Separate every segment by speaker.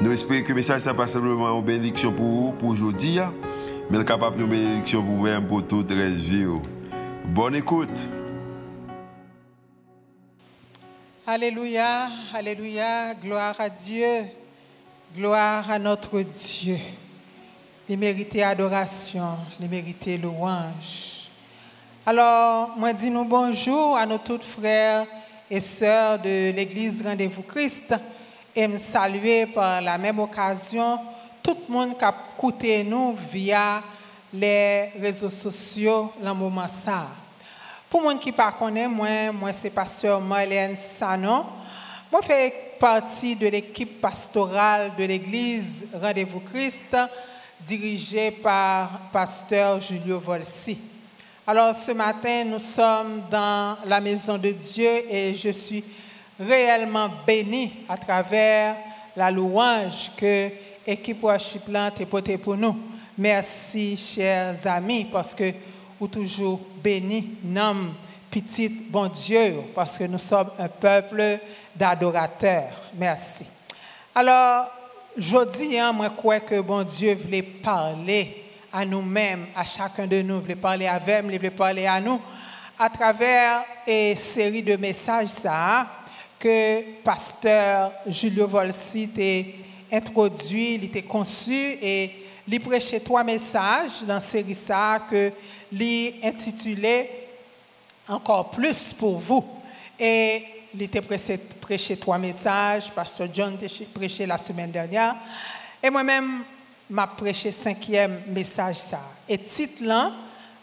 Speaker 1: Nous espérons que le message n'est pas simplement une bénédiction pour vous, pour aujourd'hui, mais capable de bénédiction pour vous-même, pour toute la vie. Bonne écoute.
Speaker 2: Alléluia, Alléluia, gloire à Dieu, gloire à notre Dieu. Les mérités adoration, les mérités louange. Alors, moi dis nous bonjour à nos toutes frères et sœurs de l'Église Rendez-vous Christ et me saluer par la même occasion tout le monde qui a écouté nous via les réseaux sociaux dans moment ça. Pour les gens qui ne connaissent moi, moi c'est pasteur Marlène Sanon. Moi, je fais partie de l'équipe pastorale de l'église Rendez-vous Christ, dirigée par pasteur Julio Volsi. Alors, ce matin, nous sommes dans la maison de Dieu et je suis réellement béni à travers la louange que l'équipe Worship a portée pour nous. Merci, chers amis, parce que vous toujours bénis, nom petit bon Dieu, parce que nous sommes un peuple d'adorateurs. Merci. Alors, je dis, hein, moi, crois que bon Dieu voulait parler à nous-mêmes, à chacun de nous, voulait parler à vous, voulait parler à nous, à travers une série de messages, ça, que pasteur Julio Volsi a introduit, il était conçu et il prêchait trois messages dans série ça que intitulé encore plus pour vous. Et il était prêché trois messages. Pasteur John a prêché la semaine dernière. Et moi-même m'a prêché cinquième message ça. Et titre là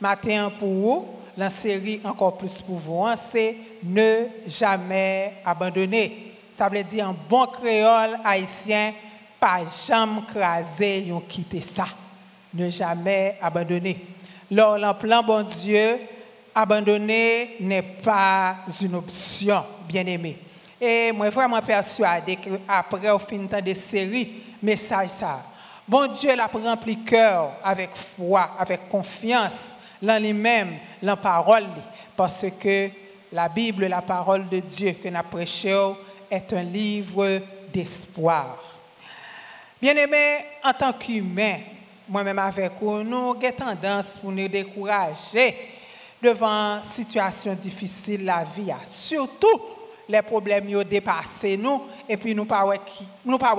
Speaker 2: matin pour vous la série encore plus pour vous, hein, c'est ne jamais abandonner. Ça veut dire en bon créole haïtien, pas jamais craser, yon quitter ça. Ne jamais abandonner. Lors plan bon Dieu, abandonner n'est pas une option, bien aimé. Et moi, vraiment persuadé qu'après, au fin de série, message ça. Bon Dieu l'a rempli cœur avec foi, avec confiance dans lui-même, la parole, parce que la Bible, la parole de Dieu que nous prêchons, est un livre d'espoir. Bien-aimés, en tant qu'humains, moi-même avec vous, nous avons tendance pour nous décourager devant situations difficiles la vie, surtout les problèmes qui dépassent nous et puis nous ne nous pas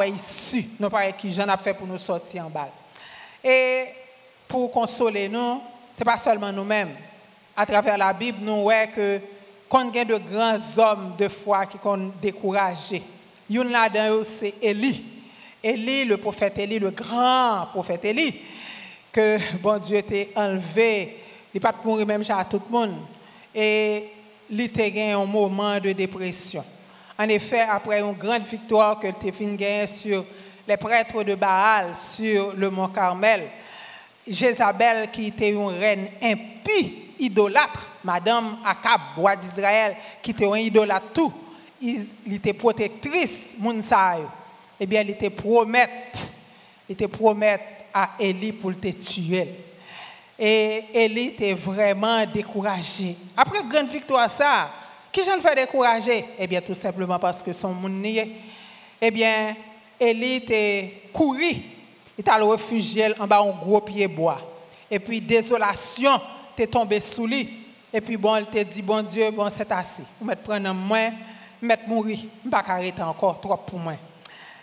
Speaker 2: nous pas qui j'en ai fait pour nous sortir en balle. Et pour consoler nous, ce n'est pas seulement nous-mêmes. À travers la Bible, nous voyons que quand il y a de grands hommes de foi qui sont découragés, une là-dedans, c'est Élie. Élie, le prophète Élie, le grand prophète Élie, que bon Dieu t'a enlevé, il n'est pas mourir même à tout le monde. Et il a gagné un moment de dépression. En effet, après une grande victoire que tu as sur les prêtres de Baal, sur le mont Carmel, Jézabel, qui était une reine impie, idolâtre, Madame Akab, roi d'Israël, qui était une idolâtre tout, il, était protectrice, Mounsaï. Eh bien, il était promette, il était promette à Élie pour te tuer. Et Élie était vraiment découragé. Après grande victoire, ça, qui j'en fait décourager? Eh bien, tout simplement parce que son monde Eh bien, Élie était couru il allé réfugié en bas un gros pied bois. Et puis, désolation, tu es tombé sous lui. Et puis, bon, il t'a dit, bon Dieu, bon, c'est assez. Vous mettez prendre moi, mettre mourir. Je ne pas arrêter encore trop pour moi.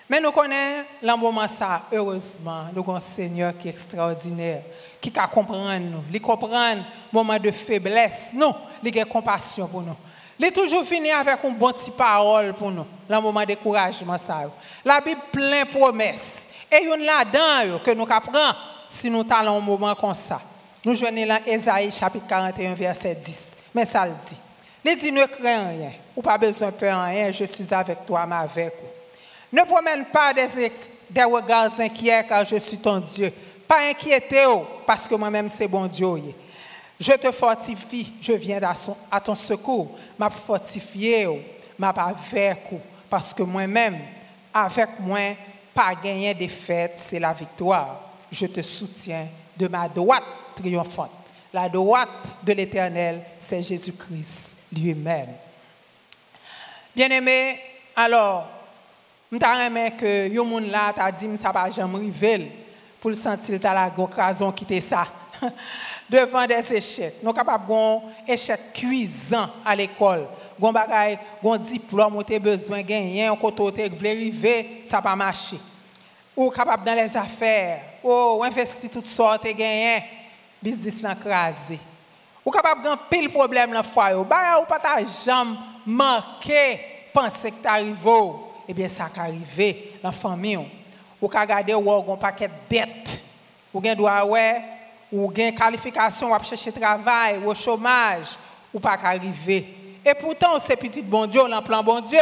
Speaker 2: Mais nous connaissons le moment ça, heureusement, nous avons un Seigneur qui est extraordinaire, qui peut comprendre nous, il comprend moment de faiblesse, nous, il a compassion pour nous. Il est toujours fini avec une bonne petite parole pour nous, le moment de découragement ça. La Bible plein promesses. Et une là-dedans que nous apprenons si nous allons un moment comme ça. Nous jouons dans Esaïe chapitre 41, verset 10. Mais ça le dit. Il dit ne crains rien, ou pas besoin de peur rien, je suis avec toi, mais avec vous. Ne promène pas des, regards inquiets car je suis ton Dieu. Pas inquiété parce que moi-même c'est bon Dieu. Je te fortifie, je viens à ton secours. M'a fortifié, m'a avec parce que moi-même, avec moi, pas gagner des fêtes, c'est la victoire. Je te soutiens de ma droite triomphante. La droite de l'Éternel, c'est Jésus-Christ lui-même. Bien-aimé, alors, je que yo moun là t'a dit ça va jamais arriver pour le sentir ta la occasion quitter ça devant des échecs. Nous capable un échec cuisant à l'école. gon bagay, gon diplôme ou te bezwen genyen, ou koto te vle rive, sa pa mache. Ou kapap dan les afer, ou investi tout sort te genyen, bizis nan krasi. Ou kapap dan pil problem nan fwa yo, ba ou pata jam manke, panse ki ta eh rive ou, ebyen sa ka rive nan fami yo. Ou ka gade ou ou gon paket det, ou gen dwa we, ou gen kalifikasyon wap chèche travay, ou chomaj, ou pa ka rive. Et pourtant c'est petit bon Dieu on plan bon Dieu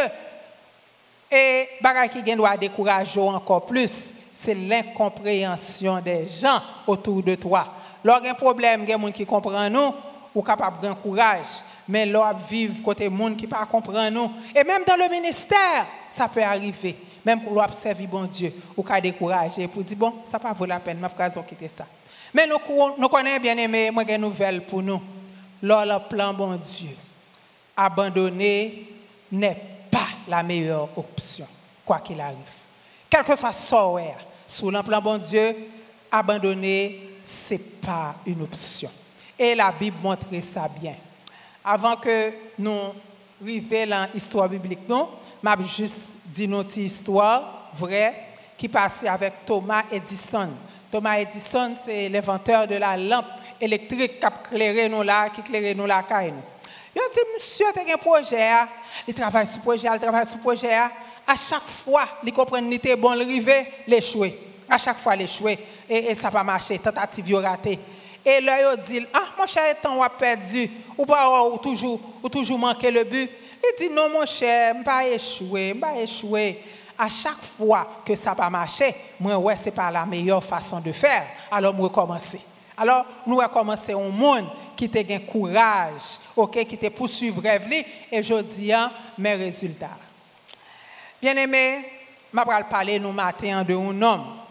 Speaker 2: et bagay qui doit décourager encore plus c'est l'incompréhension des gens autour de toi. Lorsqu'il y a un problème, il y a des gens qui comprennent nous, ou capable de courage. Mais là, vivre côté monde qui ne comprend nous. Et même dans le ministère, ça peut arriver. Même pour observer bon Dieu, ou qu'à décourager, pour dire, bon, ça ne vaut la peine, je vais quitter ça. Mais nous, nous connaissons bien aimé, moi, une nouvelle pour nous. Lors le plan bon Dieu, abandonner n'est pas la meilleure option, quoi qu'il arrive. Quel que soit ce sous le plan bon Dieu, abandonner, ce n'est pas une option. Et la Bible montre ça bien. Avant que nous arrivions dans l'histoire biblique, nous, je juste dit notre histoire vraie qui passait avec Thomas Edison. Thomas Edison, c'est l'inventeur de la lampe électrique qui a éclairé nous là, qui éclairé nous là, Il a dit, monsieur, tu as un projet, hein. il travaille sur le projet, il travaille sur le projet. Hein. À chaque fois, il comprend qu'il était bon, il arrivait, l'échouer. À chaque fois, l'échouer. Et, et ça va marcher, tentative ratée. Et là, il dit, ah, mon cher, temps a perdu, ou pas, ou toujours, ou toujours manqué le but. Il dit, non, mon je ne pas échouer, je pas échouer. À chaque fois que ça va marcher, moi, ouais, ce n'est pas la meilleure façon de faire. Alors, je recommencer. Alors, nous recommencer un monde qui a un courage, ok, qui te rêve et je dis hein, mes résultats. Bien aimé, je vais parler nous matin de un homme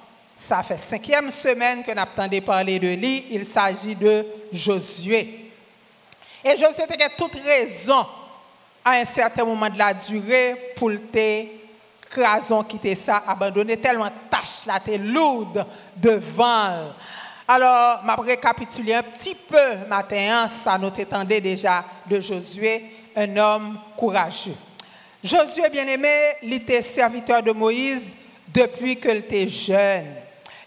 Speaker 2: ça fait cinquième semaine que nous attendons parler de lui. Il s'agit de Josué. Et Josué avait toute raison à un certain moment de la durée pour te crason quitter ça, abandonner tellement tâche là, t'es lourde devant. Alors, je vais récapituler un petit peu matin, ça nous attendait déjà de Josué, un homme courageux. Josué, bien aimé, il était serviteur de Moïse depuis qu'il était jeune.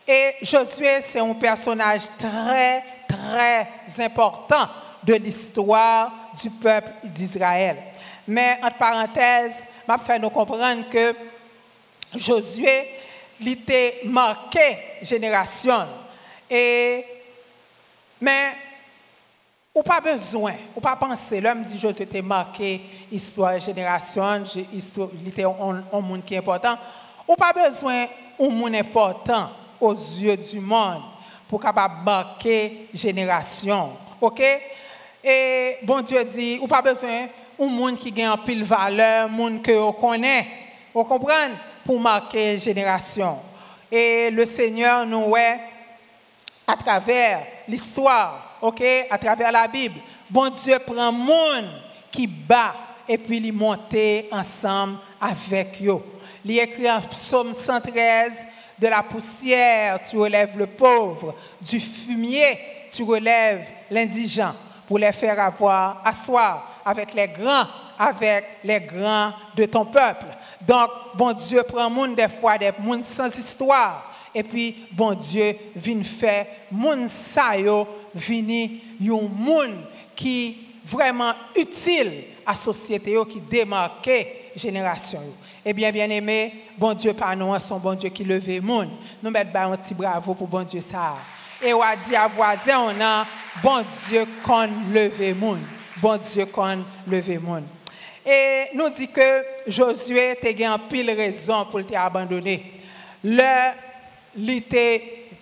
Speaker 2: Et Josué, c'est un personnage très, très important de l'histoire du peuple d'Israël. Mais entre parenthèses, vais faire nous comprendre que Josué, il était marqué génération. Et, mais, ou pas besoin, ou pas penser, l'homme dit Josué était marqué histoire, génération, il était un, monde qui est important. Ou pas besoin un monde important aux yeux du monde pour capable marquer génération. OK? Et bon Dieu dit, ou pas besoin un monde qui gagne pile valeur, un monde que on connaît. Vous comprenez Pour marquer génération. Et le Seigneur nous est à travers l'histoire, OK À travers la Bible. Bon Dieu prend monde qui bat et puis il monte ensemble avec eux. Il écrit en psaume 113 de la poussière, tu relèves le pauvre. Du fumier, tu relèves l'indigent pour les faire avoir, asseoir avec les grands, avec les grands de ton peuple. Donc, bon Dieu prend monde des fois des monde sans histoire. Et puis, bon Dieu vient faire monde sa yo, vini yon monde qui vraiment utile à la société qui démarque génération. Eh bien, bien aimé, bon Dieu par nous, son bon Dieu qui levait le monde. Nous mettons un petit bravo pour bon Dieu ça. Et on a dit à voisin, on a bon Dieu qu'on levé le monde. Bon Dieu qu'on levé le monde. Et nous dit que Josué a un pile raison pour t'abandonner. Le,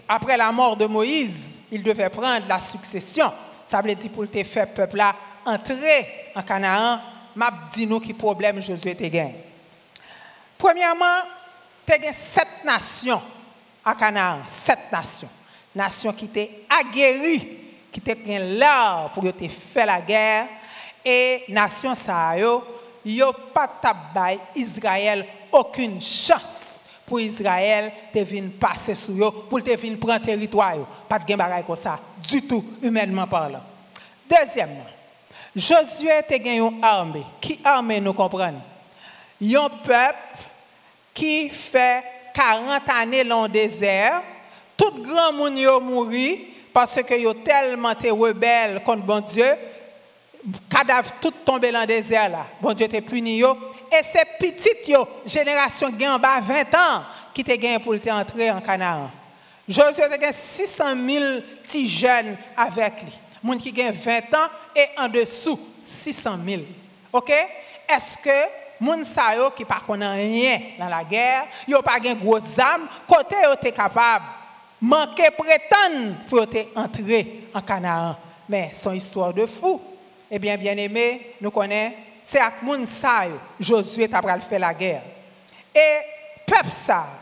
Speaker 2: après la mort de Moïse, il devait prendre la succession. Ça veut dire pour te faire peuple là entrer en Canaan, m'a dit qui problème Josué te gagne. Premièrement, tu as sept nations à Canaan, sept nations. Nations qui étaient aguerries, qui étaient là pour te faire la guerre. Et nations ça, yo, yo pas Israël aucune chance pour Israël de venir passer sur pour te prendre territoire. Pas de gain comme ça, du tout, humainement parlant. Deuxièmement, Josué a gagné une armée. Qui armée nous comprenons? Un peuple qui fait 40 années dans le désert. Tout grand monde a mouru parce que yo tellement été rebelles contre bon Dieu. Cadavre tout tombé dans le désert là. Bon Dieu était puni. Et ces petites yo, génération qui en bas 20 ans, qui te gagné pour entrer en Canaan. Josué a gagné 600 000 petits jeunes avec lui. Moun qui gagne 20 ans et en dessous 600 000. OK? Est-ce que moun sa yo qui pas rien dans la guerre, yo pas gen gros armes, côté yo te capable manquer prétendre pour entrer en Canaan. Mais son histoire de fou. Eh bien, bien aimé, nous connaissons, c'est avec moun Josué t'a fait la guerre. Et peuple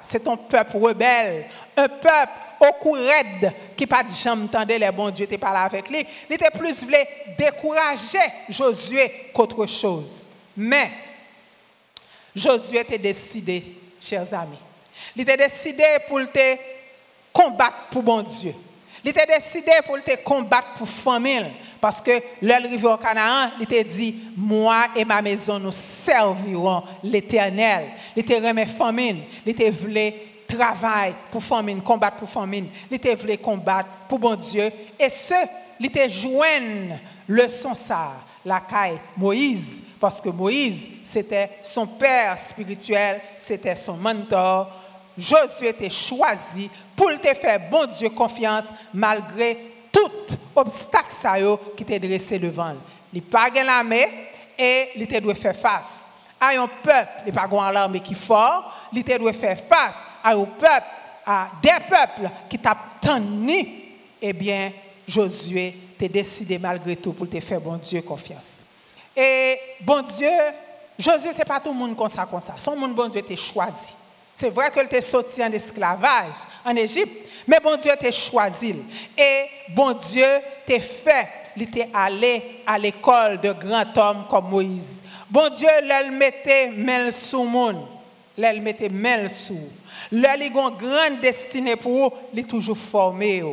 Speaker 2: c'est un peuple rebelle, un peuple au cou raide qui pas de entendait les bons Dieu te parler avec lui. Il était plus voulu décourager Josué qu'autre chose. Mais Josué était décidé, chers amis. Il était décidé pour te combattre pour bon Dieu. Il était décidé pour te combattre pour famille. Parce que l'arrivée au Canaan, il était dit, moi et ma maison, nous servirons l'éternel. Il était remis famine. Il était voulu travail pour famine, combattre pour famine. Il était voulu combattre pour bon Dieu. Et ce, il était joindre le son la caille Moïse, parce que Moïse, c'était son père spirituel, c'était son mentor. Josué était choisi pour te faire bon Dieu confiance malgré tout obstacle qui était dressé devant. Il pas l'armée et il doit faire face à un peuple, il pas l'armée qui fort, il doit faire face à un peuple, à des peuples qui t'attendent, eh bien, Josué t'a décidé malgré tout pour te faire bon Dieu confiance. Et bon Dieu, Josué, ce n'est pas tout le monde comme ça, comme ça. Son monde, bon Dieu, t'a choisi. C'est vrai qu'il t'a sorti en esclavage en Égypte, mais bon Dieu t'a choisi. Et bon Dieu t'a fait, il t'est allé à l'école de grands hommes comme Moïse. Bon Dieu, l'elle mettait mel sous monde. L'elle mettait mel sous. L'elle a une grande destinée pour eux, il est toujours formé.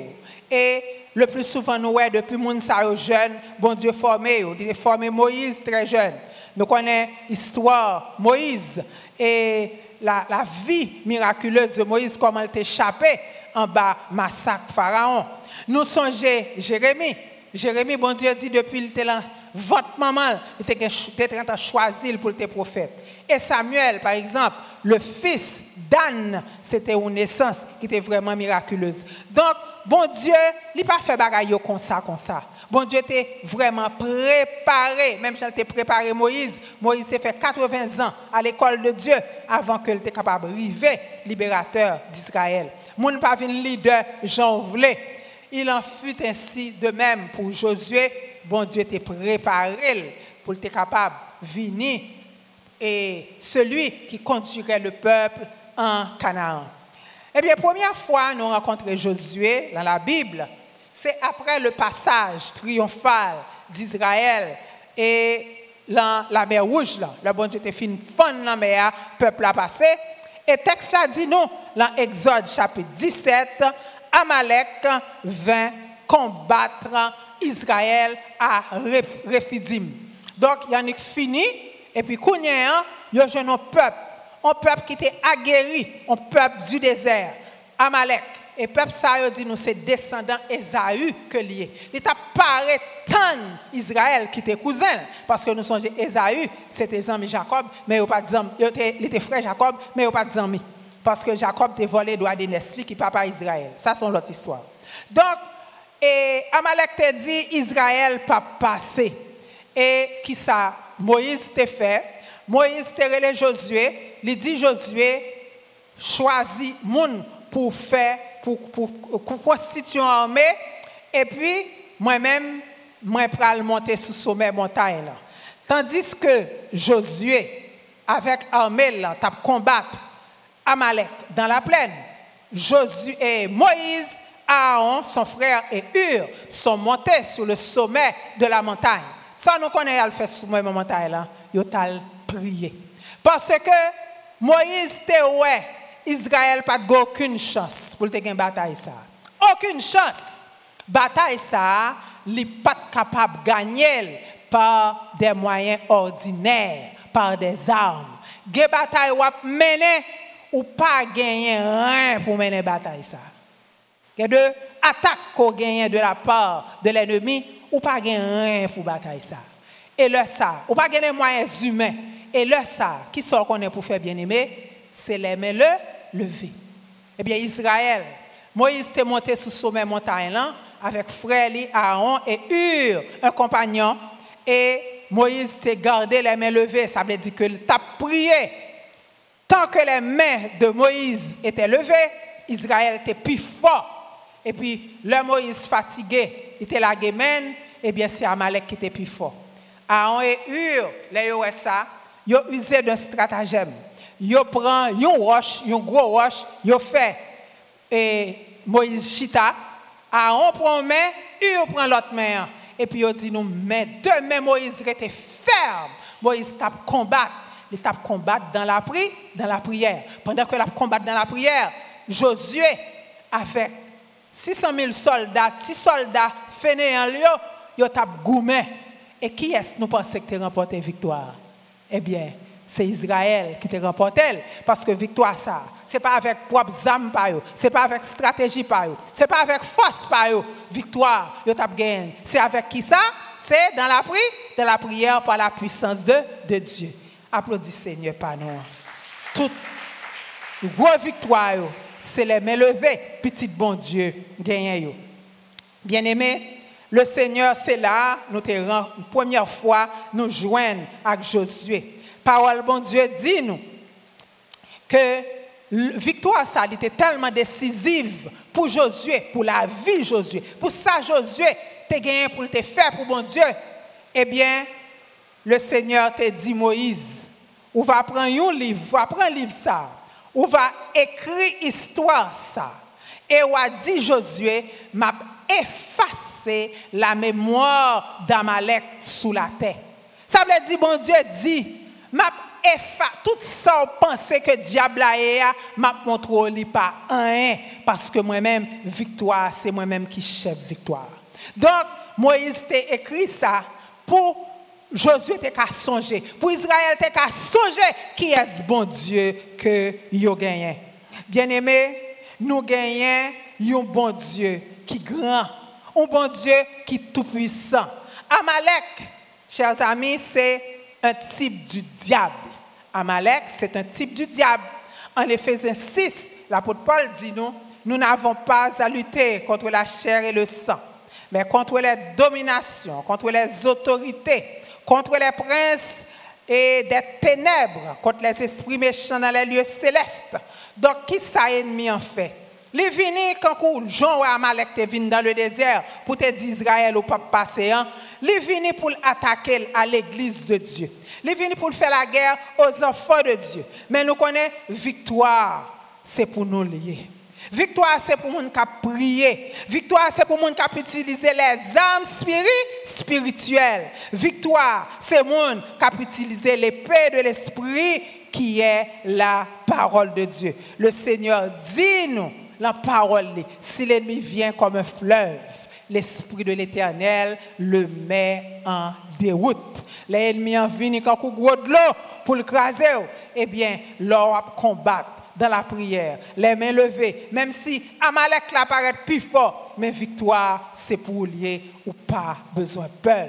Speaker 2: Et le plus souvent, nous, depuis mon jeune, bon Dieu formé. Il a formé Moïse très jeune. Nous connaissons l'histoire Moïse et la, vie miraculeuse de Moïse, comment elle échappé en bas massacre Pharaon. Nous songeons Jérémie. Jérémie, bon Dieu dit depuis le votre maman était train de choisir pour être prophète. Et Samuel, par exemple, le fils d'Anne, c'était une naissance qui était vraiment miraculeuse. Donc, bon Dieu, il n'a pas fait bagaille comme ça, comme ça. Bon Dieu était vraiment préparé. Même était préparé Moïse, Moïse s'est fait 80 ans à l'école de Dieu avant qu'il était capable d'arriver libérateur d'Israël. Mon pas un leader, j'en voulais. Il en fut ainsi de même pour Josué. Bon Dieu était préparé pour être capable de venir et celui qui conduirait le peuple en Canaan. Eh bien, première fois nous rencontrons Josué dans la Bible, c'est après le passage triomphal d'Israël et la, la, mer rouge, là. le bon Dieu était fini fond dans la mer, le peuple a passé. Et texte a dit nous, dans Exode chapitre 17, Amalek vint combattre Israël à Rephidim. Donc, il y a a fini, et puis, il y a un peuple, un peuple qui était aguerri, un peuple du désert, Amalek. Et le peuple, ça dit, nous, c'est descendant Esaü que lié. Il t'a parlé tant Israël qui était cousin, parce que nous sommes Esaü, c'était ami Jacob, mais il était frère Jacob, mais il pas amis. Parce que Jacob était volé droit de Nesli, qui papa Israël. Ça, c'est l'autre histoire. Donc, et Amalek t'a dit, Israël pas passé. Et qui ça Moïse t'a fait? Moïse t'a relé Josué, il dit Josué, choisi moun pour faire, pour, pour, pour constituer une armée. Et puis, moi-même, moi, pour monter sous sommet montagne. Tandis que Josué, avec armée, là, t'a combattre Amalek dans la plaine. Josué et Moïse, Aaron, son frère et Hur sont montés sur le sommet de la montagne. Ça, nous connaissons à le faire sur la montagne là. Ils Parce que Moïse était ouais, Israël pas aucune chance pour te gagner bataille ça. Aucune chance. Bataille ça, n'est pas capable de gagner par des moyens ordinaires, par des armes. Ge bataille wap mener ou pas gagner rien pour mener bataille ça. Il y a deux attaques qu'on gagne de la part de l'ennemi ou pas gagner rien pour bataille ça. Et le ça, ou pas gagner moyens humains. Et le ça, qui sort qu'on est pour faire bien aimer, c'est les mains le. Eh bien, Israël, Moïse était monté sous sommet montagne avec frère Aaron et Hur, un compagnon, et Moïse était gardé les mains levées. Ça veut dire qu'il t'a prié. Tant que les mains de Moïse étaient levées, Israël était plus fort. Et puis, le Moïse fatigué, il était la guémène, et bien c'est Amalek qui était plus fort. Aaron et Hur, les ça, ils ont usé d'un stratagème. Ils prend une roche, une gros roche, ils fait et Moïse chita, Aaron prend main, Hur prend l'autre main. Et puis il dit nous, mais deux mains Moïse était ferme. Moïse tape combattre. Il tape combattre dans la, prière, dans la prière. Pendant que la combattre dans la prière, Josué, avec 600 000 soldats, 10 soldats fainéants, ils tape gourmet. Et qui est-ce nous pensons que tu remporté victoire? Eh bien, c'est Israël qui te remporté. Parce que victoire, ça, ce pas avec propres âmes, ce n'est pas avec stratégie, ce n'est pas avec force. Victoire. C'est avec qui ça? C'est dans la prière, dans la prière par la puissance de, Dieu. Applaudissez Seigneur par nous. Toute grosse victoire, c'est les mains levées, petit bon Dieu, gagné. Bien-aimé, le Seigneur, c'est là, nous te rend une première fois, nous joignons avec Josué. Parole bon Dieu dit nous que victoire ça était tellement décisive pour Josué, pour la vie de Josué, pour ça Josué te gagné pour te faire pour bon Dieu. Eh bien, le Seigneur te dit Moïse, on va prendre un livre, on va prendre un livre ça, on va écrire histoire ça. Et on a dit Josué, effacé la mémoire d'Amalek sous la terre. Ça veut dire, bon Dieu dit, m'a tout ça on pensait que diable a m'a montré pas un parce que moi-même victoire c'est moi-même qui chef victoire. Donc Moïse t'a écrit ça pour Josué t'a qu'à songer, pour Israël t'a qu'à songer qui est ce bon Dieu que yo gagné. Bien-aimé, nous gagnons un bon Dieu qui grand, un bon Dieu qui tout puissant. Amalek, chers amis, c'est un type du diable. Amalek, c'est un type du diable. En Éphésiens 6, l'apôtre Paul dit nous, nous n'avons pas à lutter contre la chair et le sang, mais contre les dominations, contre les autorités, contre les princes et des ténèbres, contre les esprits méchants dans les lieux célestes. Donc, qui ça ennemi en fait? Les vini quand Jean ou Amalek te venu dans le désert pour te dire Israël ou pas passer, hein? les vini pour attaquer à l'église de Dieu. Les vini pour faire la guerre aux enfants de Dieu. Mais nous connaissons victoire, c'est pour nous lier. Victoire, c'est pour nous qui. Victoire, c'est pour nous qui utiliser les armes spirituelles. Victoire, c'est pour nous qui utiliser l'épée de l'esprit qui est la parole de Dieu. Le Seigneur dit nous la parole, si l'ennemi vient comme un fleuve, l'Esprit de l'Éternel le met en déroute. L'ennemi en vient il gros de l'eau pour le craser. Eh bien, va combattre dans la prière, les mains levées, même si Amalek paraît plus fort, mais victoire, c'est pour lier ou pas besoin peur.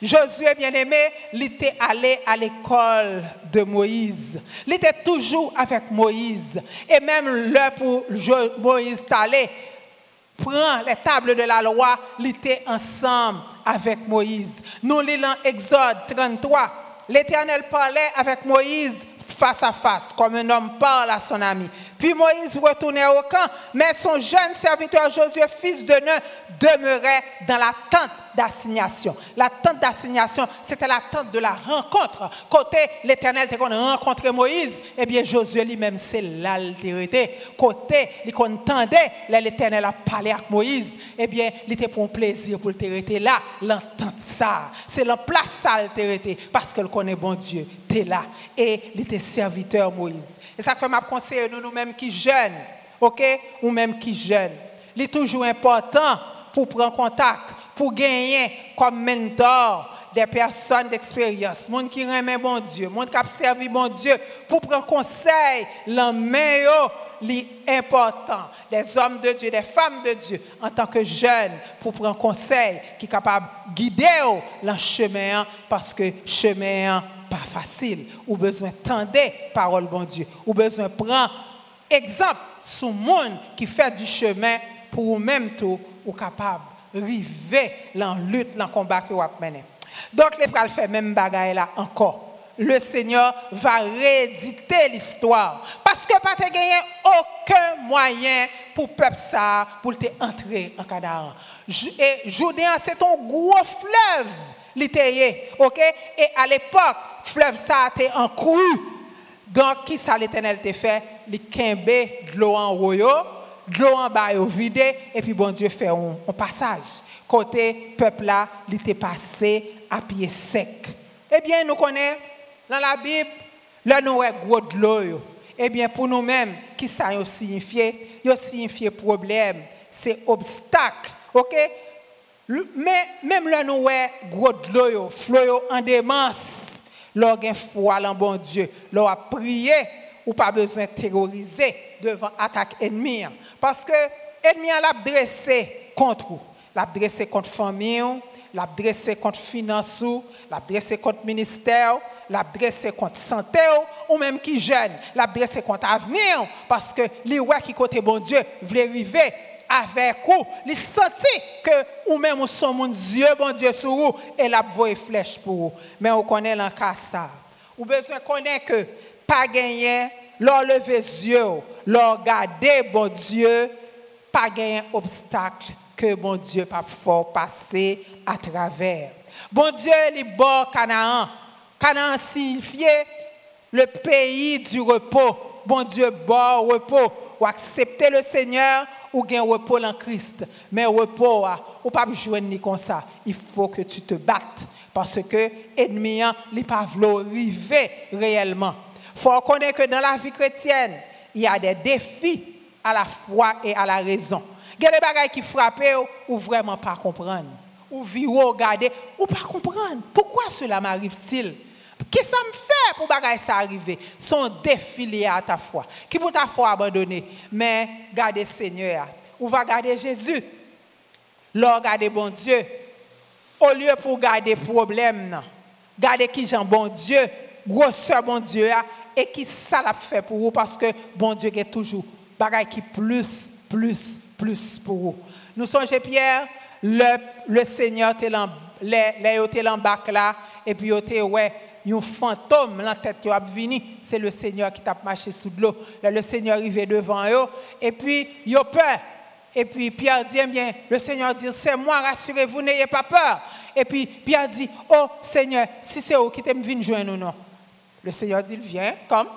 Speaker 2: Josué, bien-aimé, il était allé à l'école de Moïse. Il était toujours avec Moïse. Et même là pour Moïse allé, prend les tables de la loi, il était ensemble avec Moïse. Nous lisons Exode 33. L'Éternel parlait avec Moïse face à face, comme un homme parle à son ami. Puis Moïse retournait au camp, mais son jeune serviteur Josué, fils de Nun, demeurait dans la tente d'assignation. La tente d'assignation, c'était la tente de la rencontre. Côté l'Éternel, quand on rencontré Moïse, eh bien Josué lui-même, c'est l'altérité. Côté, il entendait, l'Éternel a parlé avec Moïse, eh bien, il était pour un plaisir pour le là, l'entendre ça. C'est la place ça, l'altérité, parce qu'elle connaît bon Dieu. es là. Et il était serviteur Moïse. Et ça fait ma conseil, nous, nous-mêmes qui jeunes, ok, ou même qui jeunes. Il est toujours important pour prendre contact, pour gagner comme mentor des personnes d'expérience, monde qui remet bon Dieu, monde qui a servi bon Dieu, pour prendre conseil, le meilleur, des hommes de Dieu, des femmes de Dieu, en tant que jeunes, pour prendre conseil, qui est capable de guider le chemin, parce que chemin pas facile, ou besoin tendre parole bon Dieu, ou besoin prendre exemple sur monde qui fait du chemin pour même tout, ou capable river dans lutte, dans combat que vous mener. Donc, les pral fait même bagaille là encore. Le Seigneur va rééditer l'histoire. Parce que pas te aucun moyen pour peuple ça, pour te entrer en Canaan. Et Jourdain, c'est un gros fleuve, littéraire, ok? Et à l'époque, fleuve ça était en cru. Donc, qui ça l'Éternel te fait? Les quimbe de l'eau en de l'eau en bas vide, et puis bon Dieu fait un, passage. Côté peuple là, il était passé à pied sec. Eh bien, nous connaissons dans la Bible, là nous avons gros. Eh bien, pour nous-mêmes, qui ça signifie? Il signifie problème, c'est obstacle. OK? Mais même là nous avons gros de l'eau, flot en démence. Lorsqu'on foi en bon Dieu, lorsqu'on a prié, ou pas besoin de terroriser devant attaque ennemie. Parce que l'ennemi l'a dressé contre vous. L'a dressé contre famille, l'a dressé contre finance, l'a dressé contre ministère, l'a dressé contre santé ou même qui jeune, l'a dressé contre avenir parce que les rois qui côté bon Dieu voulaient arriver avec vous, ils senti que ou même son mon Dieu bon Dieu sur vous et l'a voie flèche pour vous. Mais on connaît l'encas ça. Ou besoin connaître que pas gagner, leur lever les yeux, leur garder bon Dieu, pas gagner obstacle que bon Dieu pas passer à travers. Bon Dieu, les bords Canaan. Canaan signifie le pays du repos. Bon Dieu, bon repos. Ou accepter le Seigneur ou gagner repos en Christ. Mais repos, ah, ou pas jouer ni comme ça. Il faut que tu te battes. Parce que l'ennemi n'est pas arriver réellement. Il faut reconnaître que dans la vie chrétienne, il y a des défis à la foi et à la raison. Il y a des choses qui frappent ou vraiment pas comprendre. Ou vivre, regarder, ou pas comprendre. Pourquoi cela m'arrive-t-il? Qu'est-ce que ça me fait pour que ça arrive? Son défilé à ta foi. Qui pour ta foi abandonner? Mais garder Seigneur. Ou va garder Jésus. Lors garder bon Dieu. Au lieu pour garder problème, garder qui j'en bon Dieu, grosseur bon Dieu, et qui ça l'a fait pour vous parce que bon Dieu est toujours bagaille qui plus, plus, plus pour vous. Nous chez Pierre, le, Seigneur était là, et puis était ouais, un fantôme la tête qui a venu, c'est le Seigneur qui t'a marché sous l'eau. le Seigneur arrivé devant eux, et puis il a peur. Et puis Pierre dit, eh bien, le Seigneur dit, c'est moi, rassurez-vous, n'ayez pas peur. Et puis Pierre dit, oh Seigneur, si c'est vous qui t'aime venir joindre nous, non. Le Seigneur dit, viens, comme.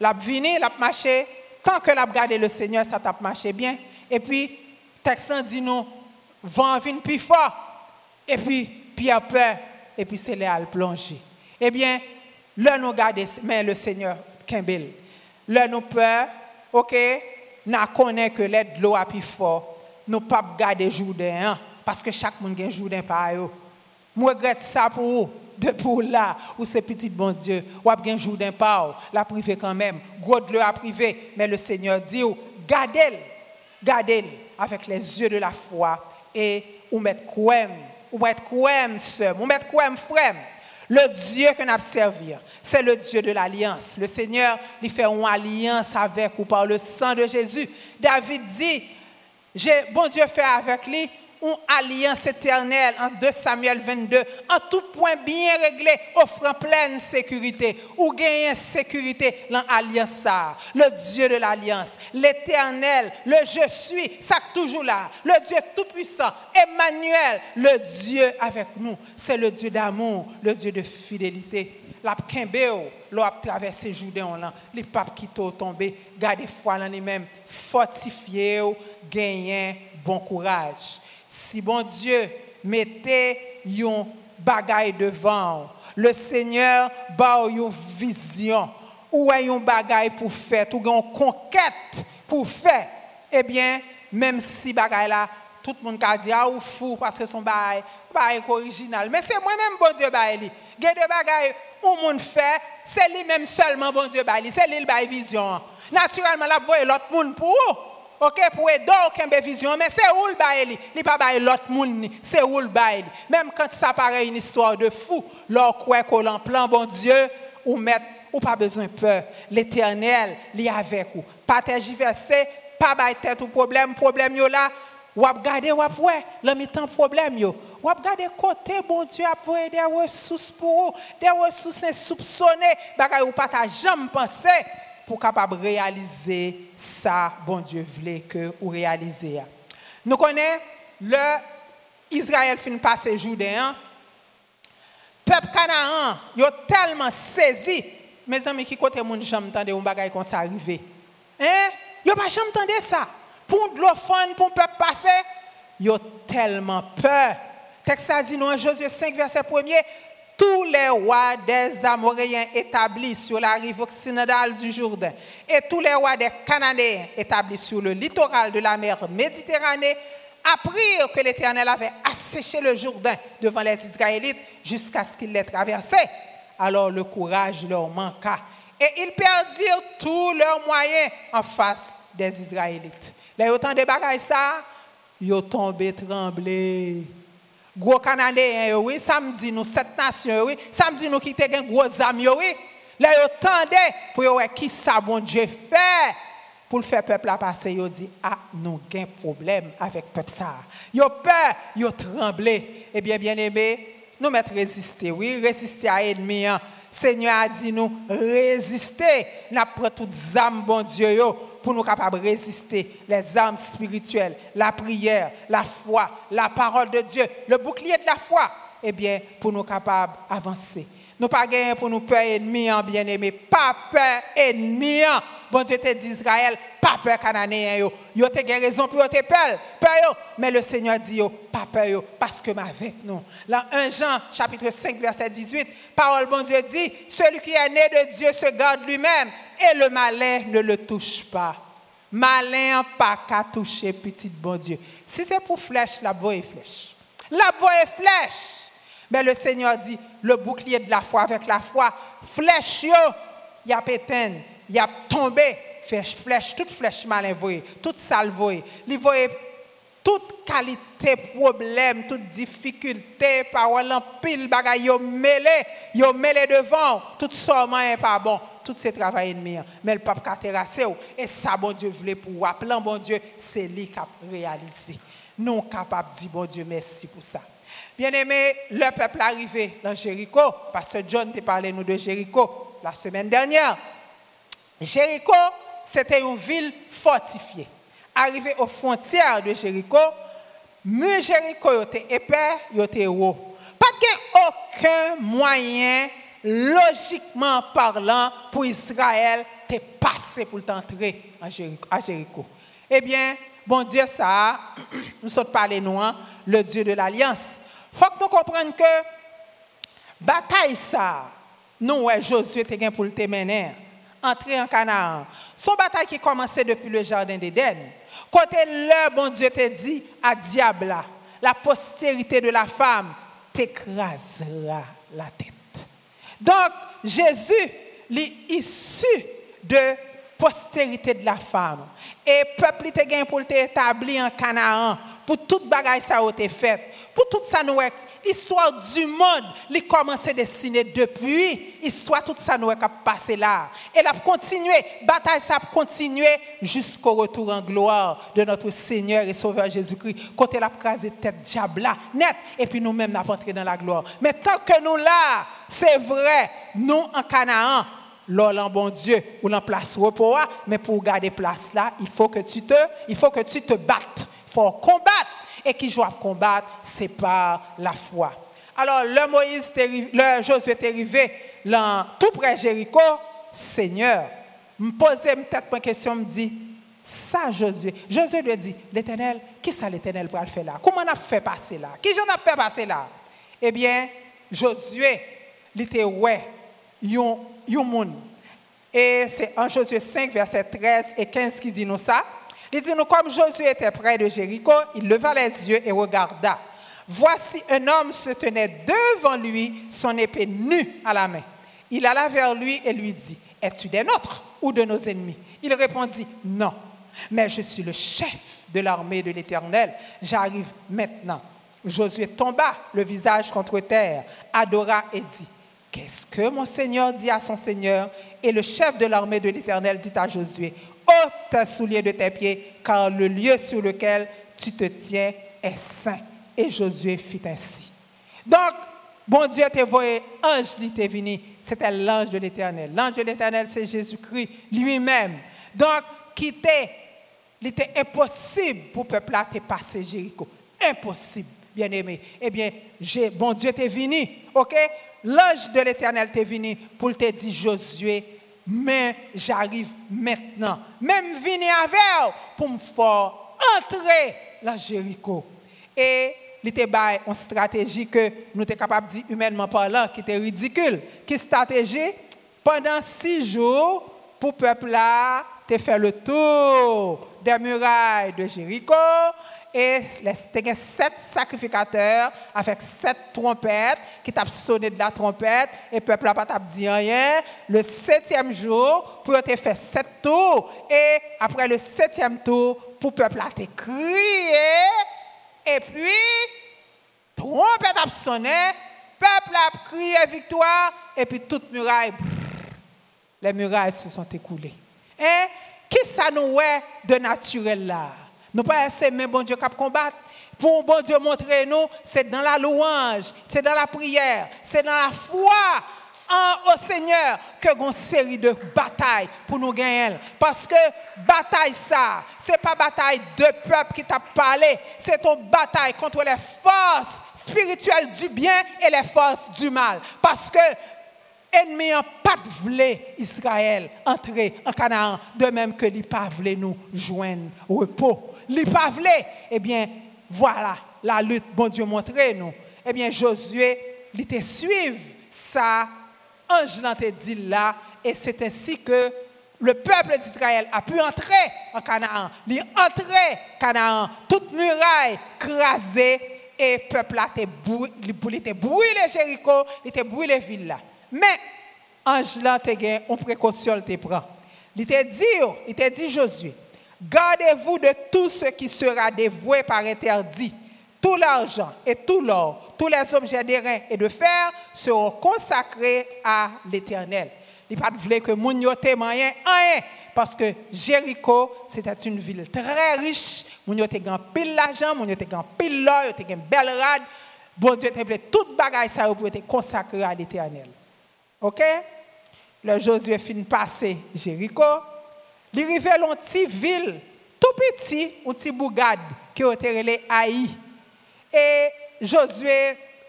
Speaker 2: L'a venu, l'a marché. Tant que l'a regardé le Seigneur, ça t'a marché bien. Et puis, texte dit nous, vent vient plus fort. Et puis, Pierre peur. Et puis, c'est là plonger. Eh bien, là, nous gardons, mais le Seigneur, Kimbel. Là, nous peur, ok, nous connaissons que l'aide de l'eau a plus fort. Nous ne pouvons pas garder Jourdain, hein, parce que chaque monde a un Jourdain par eux. Je regrette ça pour vous. Pour là, où c'est petit bon Dieu, ou a bien Jourdain par la privé quand même. Gros de l'eau a privé, mais le Seigneur dit, gardez-le, gardez-le avec les yeux de la foi et ou mettre quoi, ou mettre quoi, ou mettre quoi, frère. Le Dieu que nous servir, c'est le Dieu de l'alliance. Le Seigneur lui fait une alliance avec ou par le sang de Jésus. David dit, bon Dieu fait avec lui une alliance éternelle en 2 Samuel 22, en tout point bien réglé, offrant pleine sécurité, ou gagner sécurité dans l'alliance, le Dieu de l'alliance, l'éternel, le je suis, ça toujours là, le Dieu tout-puissant, Emmanuel, le Dieu avec nous, c'est le Dieu d'amour, le Dieu de fidélité. La kembe l'a traversé Jourdain là, les papes qui t'ont tombé, gardez foi en lui-même, fortifié, gagner bon courage. Si bon Diyo mette yon bagay devan, le Seigneur ba ou yon vizyon, ou a yon bagay pou fèt, ou yon konket pou fèt, eh ebyen, menm si bagay la, tout moun ka di a ou fou, paske son bagay, bagay ko orijinal. Men se mwen menm bon Diyo bagay li. Gen de bagay ou moun fèt, se li menm selman bon Diyo bagay li, se li l bagay vizyon. Naturelman la pou voye lot moun pou ou, OK, pour aider aucun vision, mais c'est où le bail, il pas bail l'autre monde, c'est où le bail? Même quand ça paraît une histoire de fou, leur quoi qu'on plan bon Dieu ou mettre ou pas besoin peur. L'Éternel est avec vous. Pas tergiverser, pas bail tête ou problème, problème yo là, ou regarder ou ouais, le temps problème yo. Ou regarder côté bon Dieu a des ressources pour vous, des ressources insoupçonnées, bagay ou pas jamais pensé pou kapab realize sa bon Diyo vle ke ou realize ya. Nou konen, le Israel fin pase Joudean, pep Kanaan yo telman sezi, me zan mi ki kote moun jam tande ou bagay kon sa arrive. Eh? Yo pa jam tande sa. Poun glofon, poun pep pase, yo telman pe. Teksazi nou an Josue 5 verset 1er, tous les rois des Amoréens établis sur la rive occidentale du Jourdain et tous les rois des Cananéens établis sur le littoral de la mer Méditerranée apprirent que l'Éternel avait asséché le Jourdain devant les Israélites jusqu'à ce qu'ils l'aient traversé. Alors le courage leur manqua et ils perdirent tous leurs moyens en face des Israélites. Là, autant de bagailles ils ont tombé tremblés gros Canadien, oui, samedi nous, cette nation, oui, samedi nous qui un gros amis, oui. Là, ils attendent pour voir qui ça, bon Dieu, fait? Pour le faire peuple à passer. Ils dit, ah, nous un problème avec le peuple ça. Ont peur, ont tremblé. Eh bien, bien aimé, nous mettons résister, oui, résister à l'ennemi. Hein. Seigneur a dit nous résister. Nous pris toutes âmes, bon Dieu, pour nous capables de résister. Les âmes spirituelles, la prière, la foi, la parole de Dieu, le bouclier de la foi. Eh bien, pour nous capables d'avancer. Nous pas gagner pour nous peur ennemi, hein, bien aimé. Pas peur ennemi. Bon Dieu te dit Israël, pas peur cananéen yo. Yo te raison pour te peur, peur mais le Seigneur dit yo, pas peur yo parce que avec nous. Dans 1 Jean chapitre 5 verset 18, parole bon Dieu dit, celui qui est né de Dieu se garde lui-même et le malin ne le touche pas. Malin pas qu'à toucher petit bon Dieu. Si c'est pour flèche, la voie est flèche. La voie est flèche. Mais le Seigneur dit, le bouclier de la foi avec la foi, flèche yo, y a pétain il a tombé, flèche, toute flèche mal envoyée, toute sale voyée. Il voyait toute qualité, problème, toute difficulté, parole en pile, bagay, yo mêlé, yo mêlé devant, tout ça n'est pas bon, tout ce travail ennemi. Mais le pape a terrassé, et ça, bon Dieu voulait pour appeler bon Dieu, c'est lui qui a réalisé. Nous capables de dire, bon Dieu, merci pour ça. Bien aimé, le peuple est arrivé dans Jéricho, parce que John t'a parlé nous de Jéricho la semaine dernière. Jéricho, c'était une ville fortifiée. Arrivé aux frontières de Jéricho, mur Jéricho était épais, était haut. Pas aucun moyen, logiquement parlant, pour Israël de passer pour entrer à Jéricho. Eh bien, bon Dieu, ça, nous sommes parlé nous, hein, le Dieu de l'Alliance. Il faut que nous comprenions que bataille ça, nous, Josué, était pour le mener entrer en Canaan. Son bataille qui commençait depuis le jardin d'Éden. Côté le bon Dieu te dit à diable, la postérité de la femme t'écrasera la tête. Donc, Jésus, issu de postérité de la femme. Et peuple te gagne pour t'établir en Canaan pour toute bagaille ça a été fait, pour tout ça nous L'histoire du monde, il commencé à dessiner depuis, histoire tout ça nous a passé là. Et la continué, bataille ça a continué jusqu'au retour en gloire de notre Seigneur et Sauveur Jésus-Christ. Quand elle a crasé tête diable là, net, et puis nous-mêmes nous entré dans la gloire. Mais tant que nous là, c'est vrai, nous en Canaan, l'homme bon Dieu, ou en place repos, mais pour garder place là, il faut que tu te, il faut que tu te battes. Il faut combattre et qui à combattre, c'est par la foi. Alors, le Moïse, le Josué est arrivé tout près de Jéricho, Seigneur, me posait peut-être une question, me dit, ça, Josué? Josué lui dit, l'Éternel, qui ça l'Éternel va le faire là? Comment on a fait passer là? Qui j'en a fait passer là? Eh bien, Josué, il était ouais, yon, monde. Et c'est en Josué 5, verset 13 et 15 qui dit nous ça. Il dit, nous, comme Josué était près de Jéricho, il leva les yeux et regarda. Voici un homme se tenait devant lui, son épée nue à la main. Il alla vers lui et lui dit, es-tu des nôtres ou de nos ennemis? Il répondit, non, mais je suis le chef de l'armée de l'Éternel. J'arrive maintenant. Josué tomba le visage contre terre, adora et dit, Qu'est-ce que mon Seigneur dit à son Seigneur? Et le chef de l'armée de l'Éternel dit à Josué, ôte tes souliers de tes pieds, car le lieu sur lequel tu te tiens est saint. Et Josué fit ainsi. Donc, bon Dieu t'a envoyé, ange t'est venu. C'était l'ange de l'Éternel. L'ange de l'Éternel, c'est Jésus-Christ lui-même. Donc, quitter, il était impossible pour le peuple à te passer Jéricho. Impossible, bien aimé. Eh bien, bon Dieu t'est venu, ok? L'ange de l'Éternel t'est venu pour te dire, Josué, mais j'arrive maintenant. Même venir avec pour me faire entrer dans Jéricho. Et il était une stratégie que nous sommes capables de dire humainement parlant, qui était ridicule. Qui stratégie? Pendant six jours, pour le peuple là, fait le tour des murailles de Jéricho et il y a sept sacrificateurs avec sept trompettes qui t'ont sonné de la trompette et le peuple n'a pas dit rien. Le septième jour, pour te faire sept tours et après le septième tour, pour le peuple a crié et puis trompette a sonné, le peuple a crié victoire et puis toute muraille, les murailles se sont écoulées. Et qui ça nous est de naturel là? Nous pas essayer mais bon Dieu cap combattre. Pour bon Dieu montrer nous, c'est dans la louange, c'est dans la prière, c'est dans la foi en, au Seigneur que une série de batailles pour nous gagner. Parce que bataille ça, c'est pas bataille de peuple qui t'a parlé, c'est une bataille contre les forces spirituelles du bien et les forces du mal. Parce que ennemi n'a pas voulu Israël entrer en Canaan, de même que lui pas voulu nous joindre au repos li pas eh bien, voilà la lutte, bon Dieu montré nous. Eh bien, Josué, il était suivre ça, ange dans dit là, et c'est ainsi que le peuple d'Israël a pu entrer en Canaan. Il entré en Canaan, toute muraille crasée, et le peuple a été brûlé Jéricho, il était brûlé ville. Mais, ange là, il a une précaution, il prend. Il t'a dit, il t'a dit Josué, Gardez-vous de tout ce qui sera dévoué par interdit. Tout l'argent et tout l'or, tous les objets d'airain et de fer seront consacrés à l'Éternel. Il pas voulu que moun yo rien parce que Jéricho c'était une ville très riche, moun yo te gan pile l'argent, moun yo te gan pile l'or, yo te gan belle rade. Bon Dieu te voulu toute bagaille ça pour être consacré à l'Éternel. OK? Le Josué fin passer Jéricho Li rive lon ti vil, tou piti ou ti bougad ki yo terele Haï. E Josue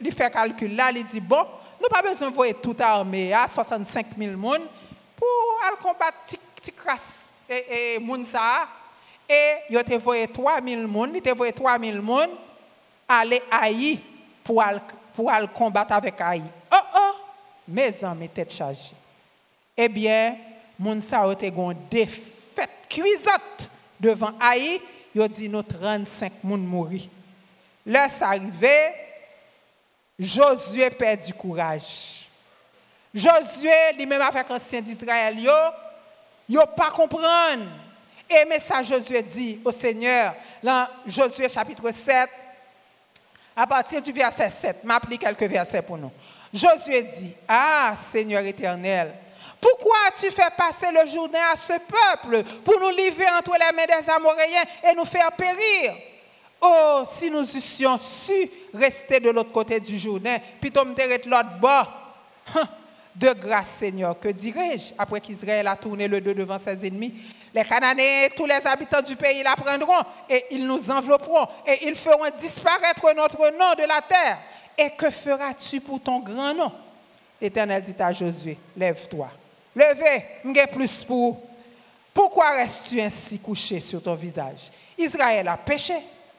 Speaker 2: li fe kalkul la, li di bon, nou pa bezon voye tout arme ya, 65 mil moun, pou al kombat ti, ti kras e, e moun sa a. E yo te voye 3.000 moun, li te voye 3.000 moun, ale ayi pou al, pou al kombat avek ayi. Oh oh, me zan me tet chaji. Ebyen, eh moun sa yo te gon defi. Défi cuisante devant Haï, il a dit nous 35 personnes mourir. Là, c'est arrivé, Josué perd du courage. Josué, lui-même avec l'ancien d'Israël, il n'a pas comprendre. Et mais ça, Josué dit au Seigneur, dans Josué chapitre 7, à partir du verset 7, m'applique quelques versets pour nous. Josué dit, Ah Seigneur éternel, pourquoi as-tu fait passer le journée à ce peuple pour nous livrer entre les mains des Amoréens et nous faire périr? Oh, si nous eussions su rester de l'autre côté du Jourdain, plutôt me de l'autre bord. Hein, de grâce, Seigneur, que dirais-je après qu'Israël a tourné le dos devant ses ennemis? Les Cananéens et tous les habitants du pays l'apprendront et ils nous envelopperont et ils feront disparaître notre nom de la terre. Et que feras-tu pour ton grand nom? L'Éternel dit à Josué, lève-toi. Levez, m'gai plus pour. Pourquoi restes-tu ainsi couché sur ton visage? Israël a péché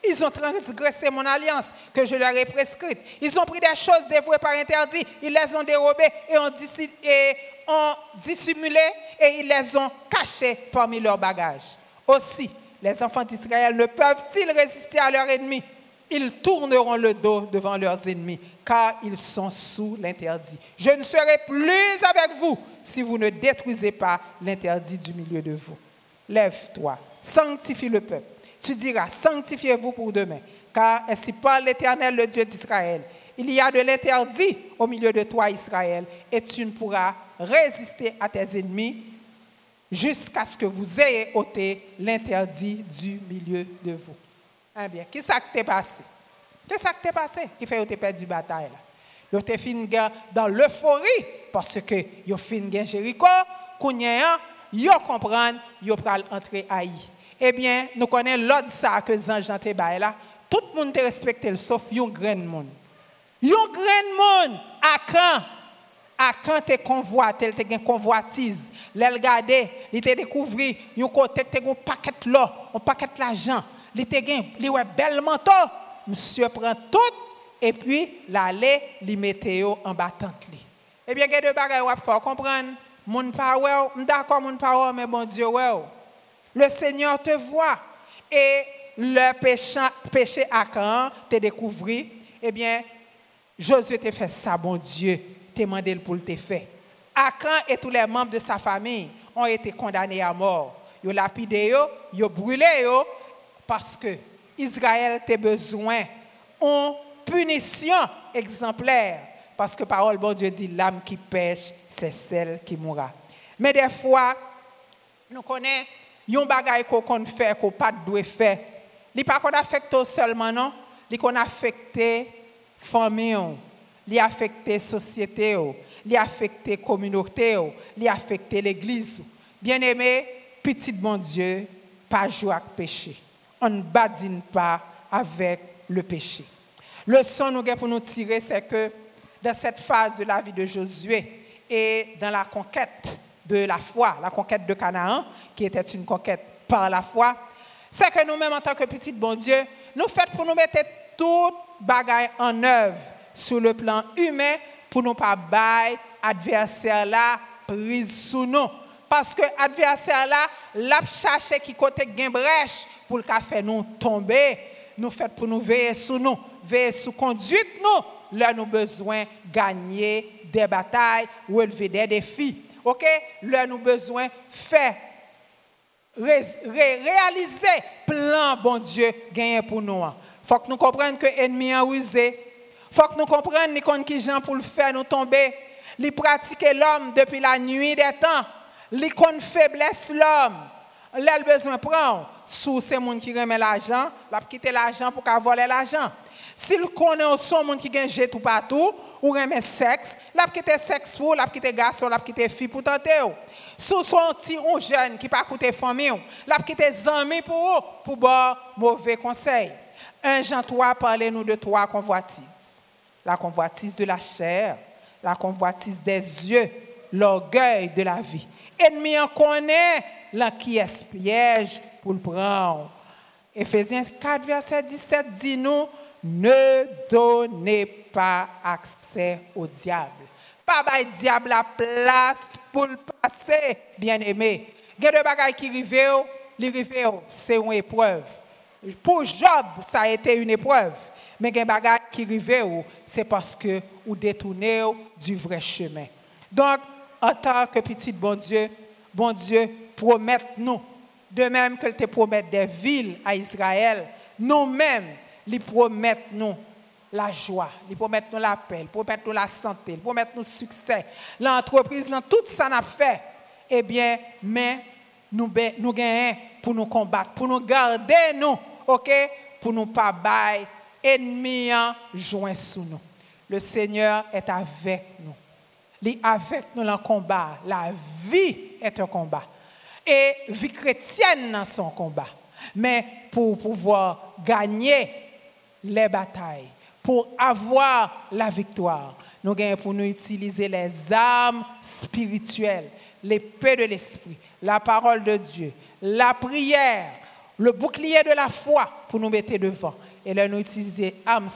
Speaker 2: ils ont transgressé mon alliance que je leur ai prescrite. Ils ont pris des choses dévouées par interdit. Ils les ont dérobées et ont, dissimulé et ils les ont cachées parmi leurs bagages. Aussi, les enfants d'Israël ne peuvent-ils résister à leurs ennemis Ils tourneront le dos devant leurs ennemis, car ils sont sous l'interdit. Je ne serai plus avec vous si vous ne détruisez pas l'interdit du milieu de vous. Lève-toi, sanctifie le peuple tu diras, sanctifiez-vous pour demain, car ainsi parle l'Éternel, le Dieu d'Israël. Il y a de l'interdit au milieu de toi, Israël, et tu ne pourras résister à tes ennemis jusqu'à ce que vous ayez ôté l'interdit du milieu de vous. Eh bien, qu'est-ce qui t'est passé? C'est ça qui t'est passé qui fait que tu perdu la bataille. Ils ont fini dans l'euphorie parce que ils ont fini de Jéricho. Ils comprennent, ils pral entrer à Eh bien, nous connaissons l'ordre ça que les anges ont là. Tout le monde te respecte sauf un grand monde. Un grand monde à quand à quand tu convoites, tu as convoitise, l'el regardé, il te découvert, un côté tu as un paquet là, un paquet l'argent, il te gain, il ouais bel manteau. Monsieur prend tout et puis l'aller, mettait en battante Eh bien, il y a deux bagages faut comprendre. Mon pas d'accord mon pas mais bon Dieu le Seigneur te voit et le péché, à te découvert, eh bien, Josué te fait ça, bon Dieu, te demandé pour te faire. Akan et tous les membres de sa famille ont été condamnés à mort. Ils ont lapidé, ils ont brûlé, parce que Israël a besoin d'une punition exemplaire. Parce que parole, bon Dieu dit, l'âme qui pêche, c'est celle qui mourra. Mais des fois, nous connaissons yon bagay qu'on fait qu'on pas doit faire. Li pas qu'on affecte seulement non? Li qu'on affecte famille li affecte société li affecte communauté li affecte l'église bien-aimé petit bon Dieu pas jouer avec péché on ne badine pas avec le péché le son nous pour nous tirer c'est que dans cette phase de la vie de Josué et dans la conquête de la foi, la conquête de Canaan, qui était une conquête par la foi, c'est que nous-mêmes, en tant que petit bon Dieu, nous faisons pour nous mettre toute bagaille en œuvre sur le plan humain pour ne pas bailler adversaire là prise sous nous. Parce que l'adversaire là, l'a cherché qui côté gain brèche pour le faire nous tomber. Nous faisons pour nous veiller sur nous, veiller sur conduite nous. Là, nous avons besoin de gagner des batailles ou élever des défis. OK? Là, nous besoin faire réaliser plan bon Dieu gagné pour nous. Faut que nous comprenions que l'ennemi a usé. Faut que nous comprenions qui gens pour le faire tomber. Il pratiquer l'homme depuis la nuit des temps. Connaît faiblesse l'homme. Là, le besoin prendre sous ces gens qui remet l'argent, il a quitté l'argent pour voler l'argent. S'il connaît son monde qui gagne tout partout, ou remet sexe, il a quitté sexe pour, il a quitté garçon, il a quitté fille pour tenter. Sous son petit jeune qui pas coûté famille, il a quitté amis pour pour boire mauvais conseil. Un Jean 3 parlez-nous de trois convoitises. La convoitise de la chair, la convoitise des yeux, l'orgueil de la vie. Enmi an konen, lan ki es piyej pou l pran. Efesien 4, verset 17, di nou, ne donne pa akse o diable. Pa bay diable la plas pou l pase, bien eme. Gen de bagay ki rive yo, li rive yo, se yon epreuve. Pou Job, sa ete yon epreuve. Men gen bagay ki rive yo, se paske ou detoune yo du vre chemen. Donk, en tant que petit bon Dieu, bon Dieu, promettez-nous de même que te promet des villes à Israël, nous-mêmes, lui promettent nous la joie, lui promettent nous la paix, lui promettent nous la santé, lui promettent nous succès. L'entreprise, tout ça n'a fait, eh bien, mais nous, nous gagnons pour nous combattre, pour nous garder, nous, ok, pour nous pas bailler, ennemis joint sous nous. Le Seigneur est avec nous. Est avec nous dans combat. La vie est un combat. Et vie chrétienne dans son combat. Mais pour pouvoir gagner les batailles, pour avoir la victoire, nous gagnons pour nous utiliser les armes spirituelles, l'épée de l'esprit, la parole de Dieu, la prière, le bouclier de la foi pour nous mettre devant. Et là, nous utiliser armes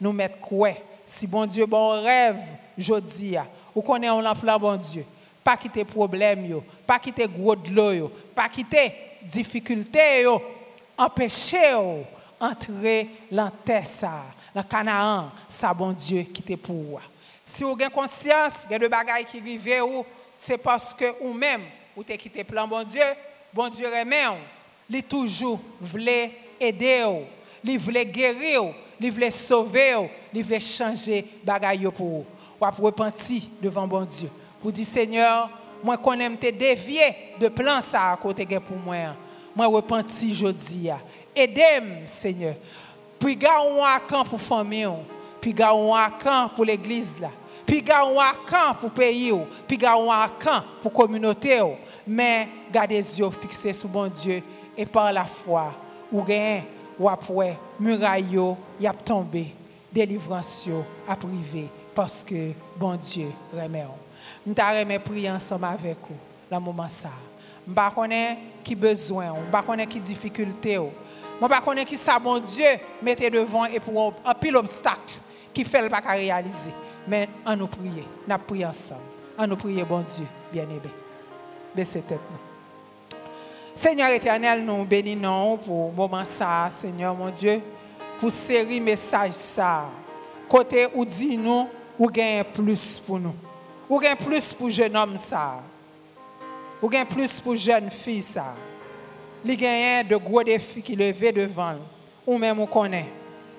Speaker 2: nous mettre quoi? Si bon Diyo bon rev, jodi ya. Ou konen an lan flan bon Diyo. Pa kite problem yo, pa kite gwo dlo yo, pa kite difikulte yo, empeshe yo, entre lan tesa, lan kanaan, sa bon Diyo kite pou wa. Si ou gen konsyans, gen de bagay ki rive ou, se paske bon bon ou mem ou te kite plan bon Diyo, bon Diyo remen ou, li toujou vle ede ou, li vle geri ou, li vle sove ou, il voulait changer bagaille pour vous ou. Repentir devant bon Dieu. Pour dire Seigneur moi connais te dévier de plan ça à côté pour moi moi repentir jodi aidez-moi Seigneur. Puis garde un camp pour famille puis garde un camp pour l'église là puis garde un camp pour pays puis garde un camp pour communauté mais gardez les yeux fixés sur bon Dieu et par la foi ou gain ou après muraille y a tombé délivrance a privé parce que bon Dieu remet nous t'arrêter prier ensemble avec vous dans moment ça. M'pa connais qui besoin m'pa connais qui difficulté m'pa connais qui ça bon Dieu mettez devant et pour un pile obstacle qui fait le pas réaliser. Mais en nous prier n'a prier ensemble. En nous prier bon Dieu bien-aimé. Baissez tête nous. Seigneur éternel, nous bénissons pour moment ça, Seigneur mon Dieu, pour série message ça. Côté où dit nous, ou gagne plus pour nous. Ou gagne plus pour jeune homme ça. Ou gagne plus pour jeune fille ça. Il gagne de gros défis qui levé devant ou même on connaît.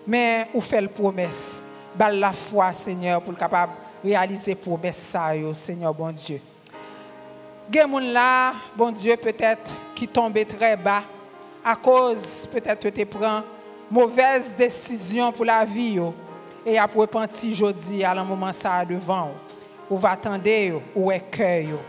Speaker 2: Mais ou fait la promesse. Bal la foi, Seigneur, pour capable réaliser promesse ça, Seigneur bon Dieu. Gen là, bon Dieu, peut-être qui tombait très bas à cause peut-être que tu prends mauvaise décision pour la vie et après repenti jodi à un moment ça devant ou va attendre ou cœur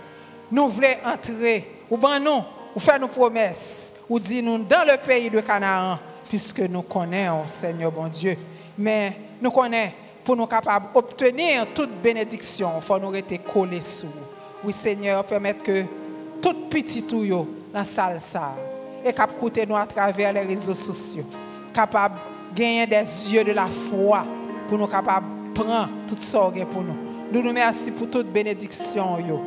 Speaker 2: nous voulons entrer. Ou ben nous ou faire nos promesses. Ou dire nous dans le pays de Canaan puisque nous connaissons Seigneur bon Dieu. Mais nous connaissons pour nous capables d'obtenir toute bénédiction il faut nous rester collés sous oui, Seigneur, permettre que tout petit tout dans la salle ça et cap nous à travers les réseaux sociaux, capable gagner des yeux de la foi pour nous capables prendre toute sorgue pour nous. Nous nous remercions pour toute bénédiction yo.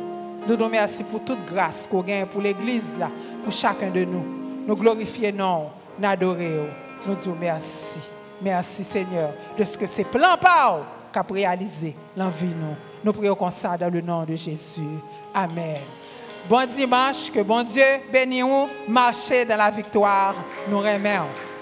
Speaker 2: Nous nous remercions pour toute grâce qu'on gagne pour l'église là, pour chacun de nous. Nous glorifions nous adorons. Nous disons merci. Merci Seigneur de ce que c'est plein par qu'a réalisé l'envie nous. Nous prions comme ça dans le nom de Jésus. Amen. Bon dimanche, que bon Dieu bénisse, marchez dans la victoire. Nous remercions.